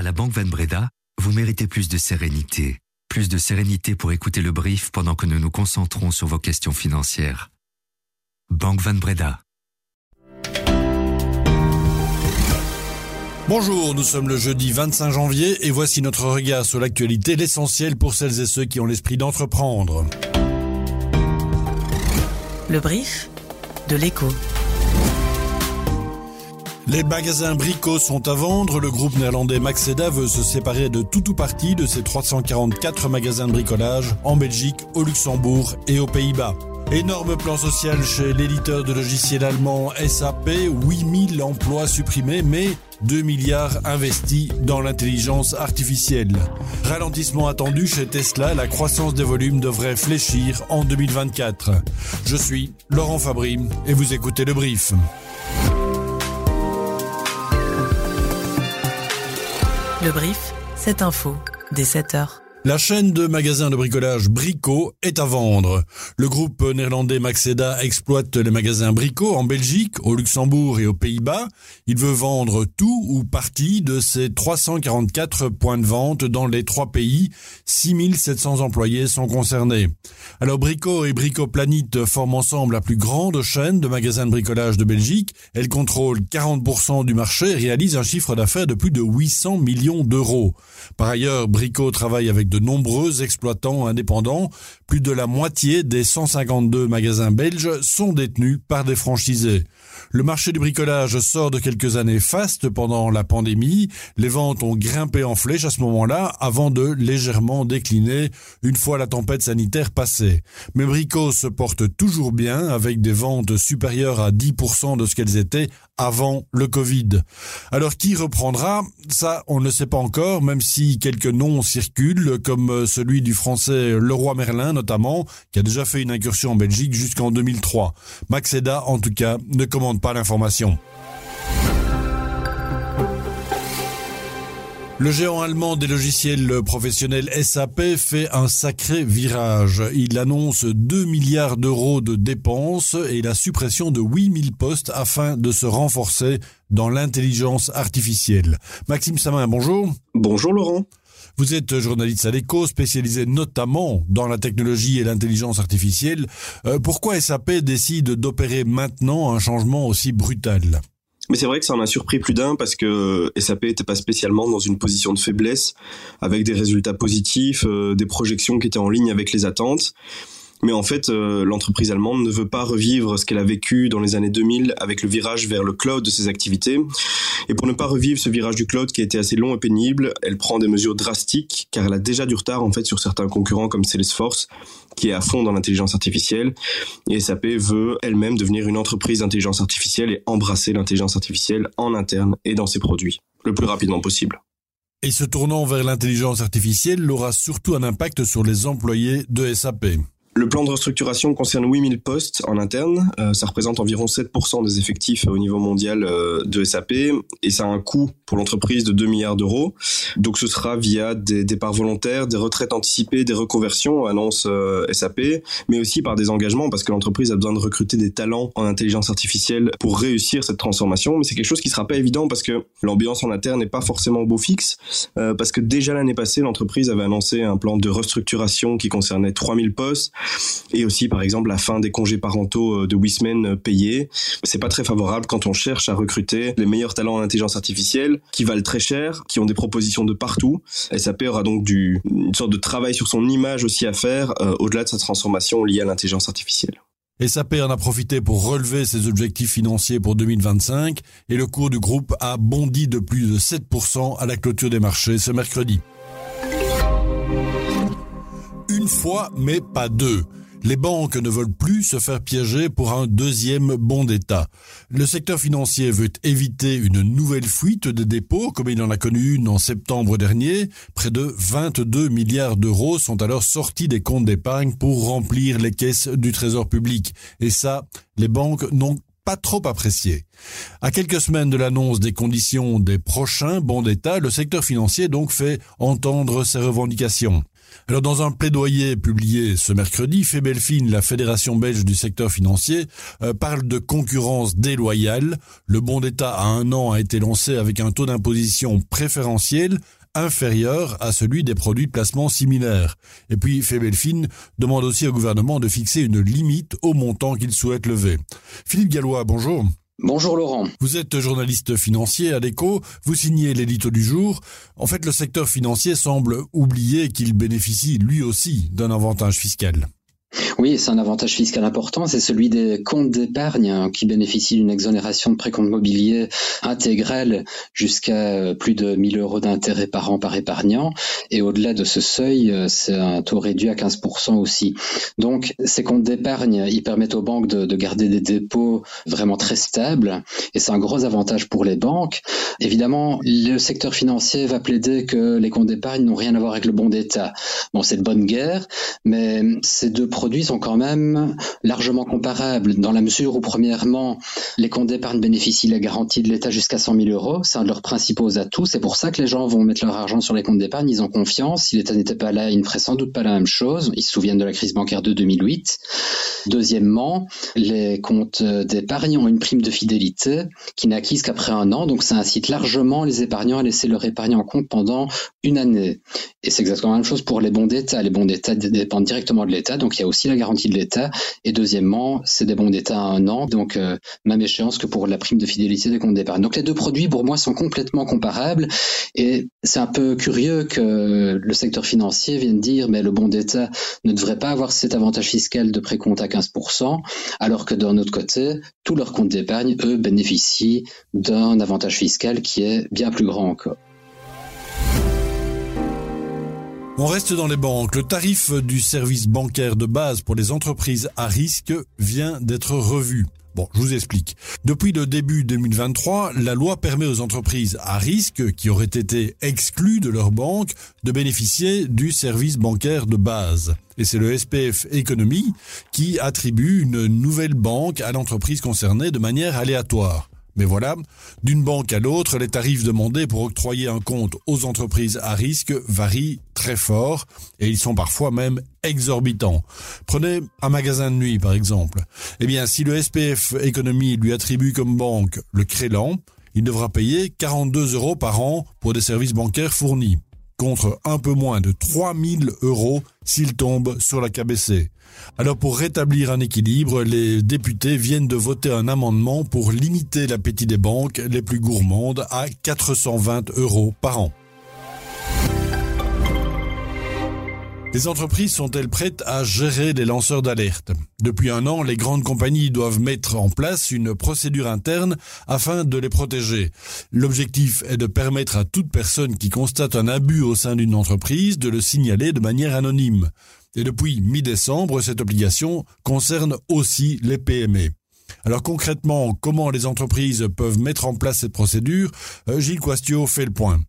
À la Banque Van Breda, vous méritez plus de sérénité. Plus de sérénité pour écouter le brief pendant que nous nous concentrons sur vos questions financières. Banque Van Breda. Bonjour, nous sommes le jeudi 25 janvier et voici notre regard sur l'actualité, l'essentiel pour celles et ceux qui ont l'esprit d'entreprendre. Le brief de l'écho. Les magasins Brico sont à vendre. Le groupe néerlandais Maxeda veut se séparer de tout ou partie de ses 344 magasins de bricolage en Belgique, au Luxembourg et aux Pays-Bas. Énorme plan social chez l'éditeur de logiciels allemand SAP, 8000 emplois supprimés, mais 2 milliards investis dans l'intelligence artificielle. Ralentissement attendu chez Tesla, la croissance des volumes devrait fléchir en 2024. Je suis Laurent Fabry et vous écoutez le brief. Le brief, cette info, dès 7 heures. La chaîne de magasins de bricolage Brico est à vendre. Le groupe néerlandais Maxeda exploite les magasins Brico en Belgique, au Luxembourg et aux Pays-Bas. Il veut vendre tout ou partie de ses 344 points de vente dans les trois pays. 6700 employés sont concernés. Alors Brico et Brico Planète forment ensemble la plus grande chaîne de magasins de bricolage de Belgique. Elle contrôle 40% du marché et réalise un chiffre d'affaires de plus de 800 millions d'euros. Par ailleurs, Brico travaille avec de nombreux exploitants indépendants. Plus de la moitié des 152 magasins belges sont détenus par des franchisés. Le marché du bricolage sort de quelques années fastes pendant la pandémie. Les ventes ont grimpé en flèche à ce moment-là avant de légèrement décliner une fois la tempête sanitaire passée. Mais Brico se porte toujours bien avec des ventes supérieures à 10% de ce qu'elles étaient avant le Covid. Alors qui reprendra? Ça, on ne sait pas encore, même si quelques noms circulent, comme celui du français Leroy Merlin notamment, qui a déjà fait une incursion en Belgique jusqu'en 2003. Maxeda, en tout cas, ne commande pas l'information. Le géant allemand des logiciels professionnels SAP fait un sacré virage. Il annonce 2 milliards d'euros de dépenses et la suppression de 8000 postes afin de se renforcer dans l'intelligence artificielle. Maxime Samin, bonjour. Bonjour Laurent. Vous êtes journaliste à l'écho, spécialisé notamment dans la technologie et l'intelligence artificielle. Euh, pourquoi SAP décide d'opérer maintenant un changement aussi brutal? Mais c'est vrai que ça en a surpris plus d'un parce que SAP n'était pas spécialement dans une position de faiblesse, avec des résultats positifs, euh, des projections qui étaient en ligne avec les attentes. Mais en fait, euh, l'entreprise allemande ne veut pas revivre ce qu'elle a vécu dans les années 2000 avec le virage vers le cloud de ses activités. Et pour ne pas revivre ce virage du cloud qui a été assez long et pénible, elle prend des mesures drastiques car elle a déjà du retard en fait sur certains concurrents comme Salesforce qui est à fond dans l'intelligence artificielle. Et SAP veut elle-même devenir une entreprise d'intelligence artificielle et embrasser l'intelligence artificielle en interne et dans ses produits le plus rapidement possible. Et ce tournant vers l'intelligence artificielle aura surtout un impact sur les employés de SAP. Le plan de restructuration concerne 8000 postes en interne. Euh, ça représente environ 7% des effectifs au niveau mondial euh, de SAP et ça a un coût pour l'entreprise de 2 milliards d'euros. Donc ce sera via des départs volontaires, des retraites anticipées, des reconversions, annonce euh, SAP, mais aussi par des engagements parce que l'entreprise a besoin de recruter des talents en intelligence artificielle pour réussir cette transformation. Mais c'est quelque chose qui sera pas évident parce que l'ambiance en interne n'est pas forcément au beau fixe. parce que déjà l'année passée, l'entreprise avait annoncé un plan de restructuration qui concernait 3000 postes et aussi par exemple la fin des congés parentaux euh, de 8 semaines euh, payés. C'est pas très favorable quand on cherche à recruter les meilleurs talents en intelligence artificielle qui valent très cher, qui ont des propositions de partout. SAP aura donc une sorte de travail sur son image aussi à faire euh, au-delà de sa transformation liée à l'intelligence artificielle. SAP en a profité pour relever ses objectifs financiers pour 2025 et le cours du groupe a bondi de plus de 7% à la clôture des marchés ce mercredi une fois, mais pas deux. Les banques ne veulent plus se faire piéger pour un deuxième bon d'État. Le secteur financier veut éviter une nouvelle fuite de dépôts, comme il en a connu une en septembre dernier. Près de 22 milliards d'euros sont alors sortis des comptes d'épargne pour remplir les caisses du Trésor public. Et ça, les banques n'ont pas trop apprécié. À quelques semaines de l'annonce des conditions des prochains bons d'État, le secteur financier donc fait entendre ses revendications. Alors dans un plaidoyer publié ce mercredi, Febelfin, la fédération belge du secteur financier, euh, parle de concurrence déloyale. Le bon d'État à un an a été lancé avec un taux d'imposition préférentiel inférieur à celui des produits de placement similaires. Et puis Febelfin demande aussi au gouvernement de fixer une limite au montant qu'il souhaite lever. Philippe Gallois, bonjour. Bonjour Laurent. Vous êtes journaliste financier à l'écho, vous signez l'édito du jour. En fait, le secteur financier semble oublier qu'il bénéficie lui aussi d'un avantage fiscal. Oui, c'est un avantage fiscal important, c'est celui des comptes d'épargne qui bénéficient d'une exonération de précompte mobilier intégrale jusqu'à euh, plus de 1000 euros d'intérêt par an par épargnant. Et au-delà de ce seuil, euh, c'est un taux réduit à 15% aussi. Donc, ces comptes d'épargne, ils permettent aux banques de, de, garder des dépôts vraiment très stables et c'est un gros avantage pour les banques. Évidemment, le secteur financier va plaider que les comptes d'épargne n'ont rien à voir avec le bon d'État. Bon, c'est de bonne guerre, mais ces deux produits sont quand même largement comparables dans la mesure où, premièrement, les comptes d'épargne bénéficient de la garantie de l'État jusqu'à 100 000 euros. C'est un de leurs principaux atouts. C'est pour ça que les gens vont mettre leur argent sur les comptes d'épargne. Ils ont confiance. Si l'État n'était pas là, il ne ferait sans doute pas la même chose. Ils se souviennent de la crise bancaire de 2008. Deuxièmement, les comptes d'épargne ont une prime de fidélité qui n'est acquise qu'après un an. Donc, ça incite largement les épargnants à laisser leur épargne en compte pendant une année. Et c'est exactement la même chose pour les bons d'État. Les bons d'État dépendent directement de l'État. Donc, il y a aussi la garantie de l'État. Et deuxièmement, c'est des bons d'État à un an, donc euh, même échéance que pour la prime de fidélité des comptes d'épargne. Donc les deux produits, pour moi, sont complètement comparables. Et c'est un peu curieux que le secteur financier vienne dire, mais le bon d'État ne devrait pas avoir cet avantage fiscal de précompte à 15%, alors que d'un autre côté, tous leurs comptes d'épargne, eux, bénéficient d'un avantage fiscal qui est bien plus grand encore. On reste dans les banques. Le tarif du service bancaire de base pour les entreprises à risque vient d'être revu. Bon, je vous explique. Depuis le début 2023, la loi permet aux entreprises à risque qui auraient été exclues de leur banque de bénéficier du service bancaire de base. Et c'est le SPF Économie qui attribue une nouvelle banque à l'entreprise concernée de manière aléatoire. Mais voilà, d'une banque à l'autre, les tarifs demandés pour octroyer un compte aux entreprises à risque varient très fort et ils sont parfois même exorbitants. Prenez un magasin de nuit par exemple. Eh bien, si le SPF Économie lui attribue comme banque le Crélan, il devra payer 42 euros par an pour des services bancaires fournis contre un peu moins de 3000 euros s'il tombe sur la KBC. Alors pour rétablir un équilibre, les députés viennent de voter un amendement pour limiter l'appétit des banques les plus gourmandes à 420 euros par an. Les entreprises sont-elles prêtes à gérer les lanceurs d'alerte? Depuis un an, les grandes compagnies doivent mettre en place une procédure interne afin de les protéger. L'objectif est de permettre à toute personne qui constate un abus au sein d'une entreprise de le signaler de manière anonyme. Et depuis mi-décembre, cette obligation concerne aussi les PME. Alors concrètement, comment les entreprises peuvent mettre en place cette procédure? Euh, Gilles Quastio fait le point.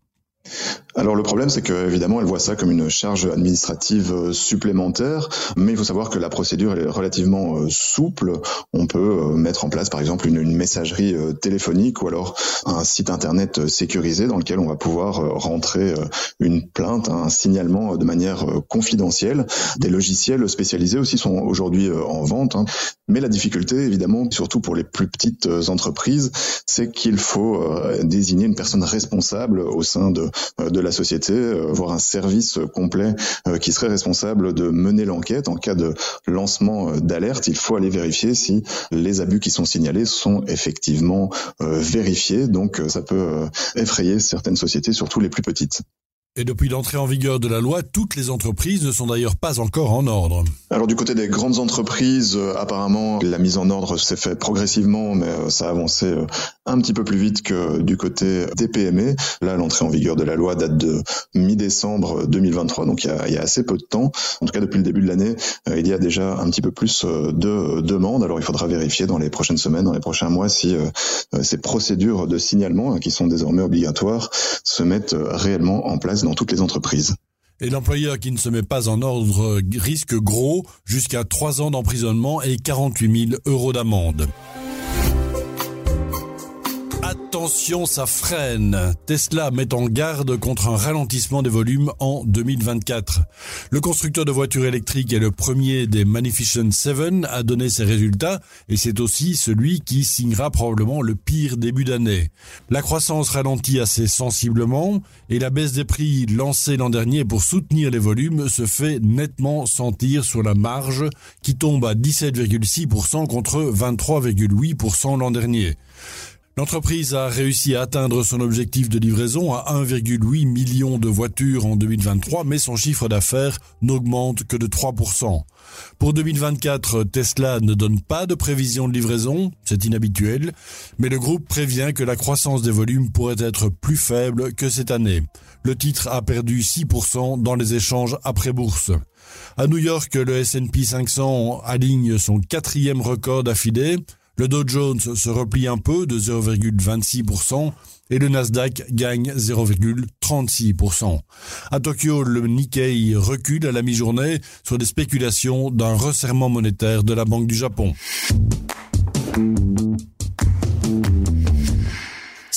Alors le problème, c'est que évidemment, elle voit ça comme une charge administrative euh, supplémentaire, mais il faut savoir que la procédure est relativement euh, souple. On peut euh, mettre en place, par exemple, une, messagerie téléphonique ou alors un site internet sécurisé dans lequel on va pouvoir rentrer une plainte, un signalement de manière confidentielle. Des logiciels spécialisés aussi sont aujourd'hui en vente, hein. mais la difficulté, évidemment, surtout pour les plus petites entreprises, c'est qu'il faut désigner une personne responsable au sein de, de la société, euh, voire un service complet euh, qui serait responsable de mener l'enquête. En cas de lancement euh, d'alerte, il faut aller vérifier si les abus qui sont signalés sont effectivement vérifiés. Donc ça peut effrayer certaines sociétés, surtout les plus petites. Et depuis l'entrée en vigueur de la loi, toutes les entreprises ne sont d'ailleurs pas encore en ordre. Alors du côté des grandes entreprises, euh, apparemment, la mise en ordre s'est faite progressivement, mais euh, ça a avancé euh, un petit peu plus vite que du côté des PME. Là, l'entrée en vigueur de la loi date de mi-décembre 2023, donc il y, a, assez peu de temps. En tout cas, depuis le début de l'année, il y a déjà un petit peu plus de demandes. Alors il faudra vérifier dans les prochaines semaines, dans les prochains mois, si ces procédures de signalement, hein, qui sont désormais obligatoires, se mettent réellement en place dans toutes les entreprises. Et l'employeur qui ne se met pas en ordre risque gros jusqu'à 3 ans d'emprisonnement et 48 000 euros d'amende. Attention, ça freine. Tesla met en garde contre un ralentissement des volumes en 2024. Le constructeur de voitures électriques est le premier des Magnificent Seven à donner ses résultats et c'est aussi celui qui signera probablement le pire début d'année. La croissance ralentit assez sensiblement et la baisse des prix lancée l'an dernier pour soutenir les volumes se fait nettement sentir sur la marge qui tombe à 17,6% contre 23,8% l'an dernier. L'entreprise a réussi à atteindre son objectif de livraison à 1,8 million de voitures en 2023, mais son chiffre d'affaires n'augmente que de 3%. Pour 2024, Tesla ne donne pas de prévision de livraison, c'est inhabituel, mais le groupe prévient que la croissance des volumes pourrait être plus faible que cette année. Le titre a perdu 6% dans les échanges après bourse. À New York, le S&P 500 aligne son quatrième record d'affilée. Le Dow Jones se replie un peu de 0,26% et le Nasdaq gagne 0,36%. À Tokyo, le Nikkei recule à la mi-journée sur des spéculations d'un resserrement monétaire de la Banque du Japon.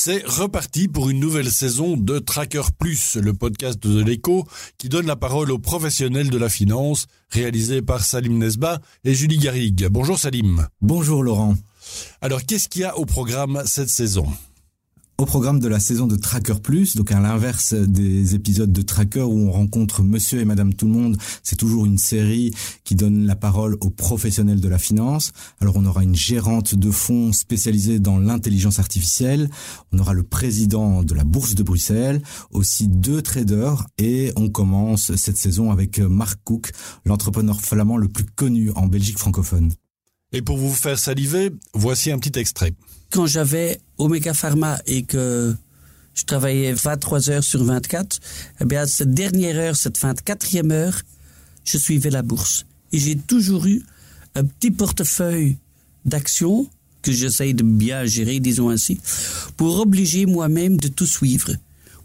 C'est reparti pour une nouvelle saison de Tracker Plus, le podcast de l'écho qui donne la parole aux professionnels de la finance, réalisé par Salim Nesba et Julie Garrigue. Bonjour Salim. Bonjour Laurent. Alors qu'est-ce qu'il y a au programme cette saison? Au programme de la saison de Tracker Plus, donc à l'inverse des épisodes de Tracker où on rencontre monsieur et madame tout le monde, c'est toujours une série qui donne la parole aux professionnels de la finance. Alors on aura une gérante de fonds spécialisée dans l'intelligence artificielle, on aura le président de la bourse de Bruxelles, aussi deux traders et on commence cette saison avec Mark Cook, l'entrepreneur flamand le plus connu en Belgique francophone. Et pour vous faire saliver, voici un petit extrait quand j'avais Omega Pharma et que je travaillais 23 heures sur 24, eh bien, cette dernière heure, cette 24e heure, je suivais la bourse. Et j'ai toujours eu un petit portefeuille d'actions que j'essaye de bien gérer, disons ainsi, pour obliger moi-même de tout suivre.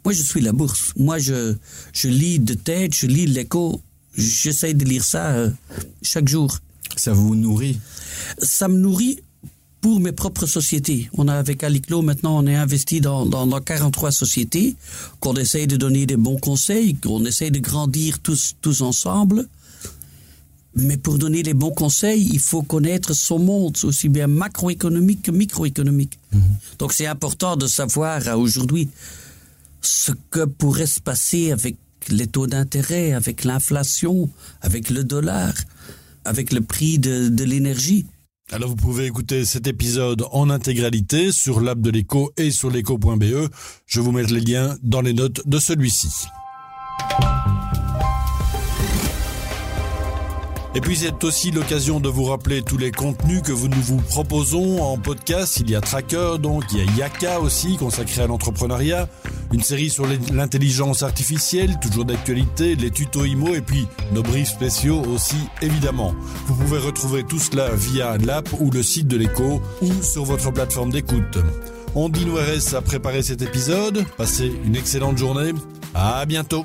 Moi, je suis la bourse. Moi, je, je lis de tête, je lis l'écho. J'essaye de lire ça euh, chaque jour. Ça vous nourrit? Ça me nourrit pour mes propres sociétés. On a avec Aliclo maintenant, on est investi dans, dans, dans 43 sociétés, qu'on essaye de donner des bons conseils, qu'on essaye de grandir tous, tous ensemble. Mais pour donner les bons conseils, il faut connaître son monde, aussi bien macroéconomique que microéconomique. Mhm. Donc c'est important de savoir aujourd'hui ce que pourrait se passer avec les taux d'intérêt, avec l'inflation, avec le dollar, avec le prix de, de l'énergie. Alors vous pouvez écouter cet épisode en intégralité sur l'app de l'écho et sur l'écho.be. Je vous mets les liens dans les notes de celui-ci. Et puis c'est aussi l'occasion de vous rappeler tous les contenus que nous vous proposons en podcast. Il y a Tracker, donc il y a Yaka aussi, consacré à l'entrepreneuriat, une série sur l'intelligence artificielle, toujours d'actualité, les tutos IMO et puis nos briefs spéciaux aussi évidemment. Vous pouvez retrouver tout cela via l'app ou le site de l'écho ou sur votre plateforme d'écoute. On dit nous à préparer cet épisode. Passez une excellente journée. À bientôt.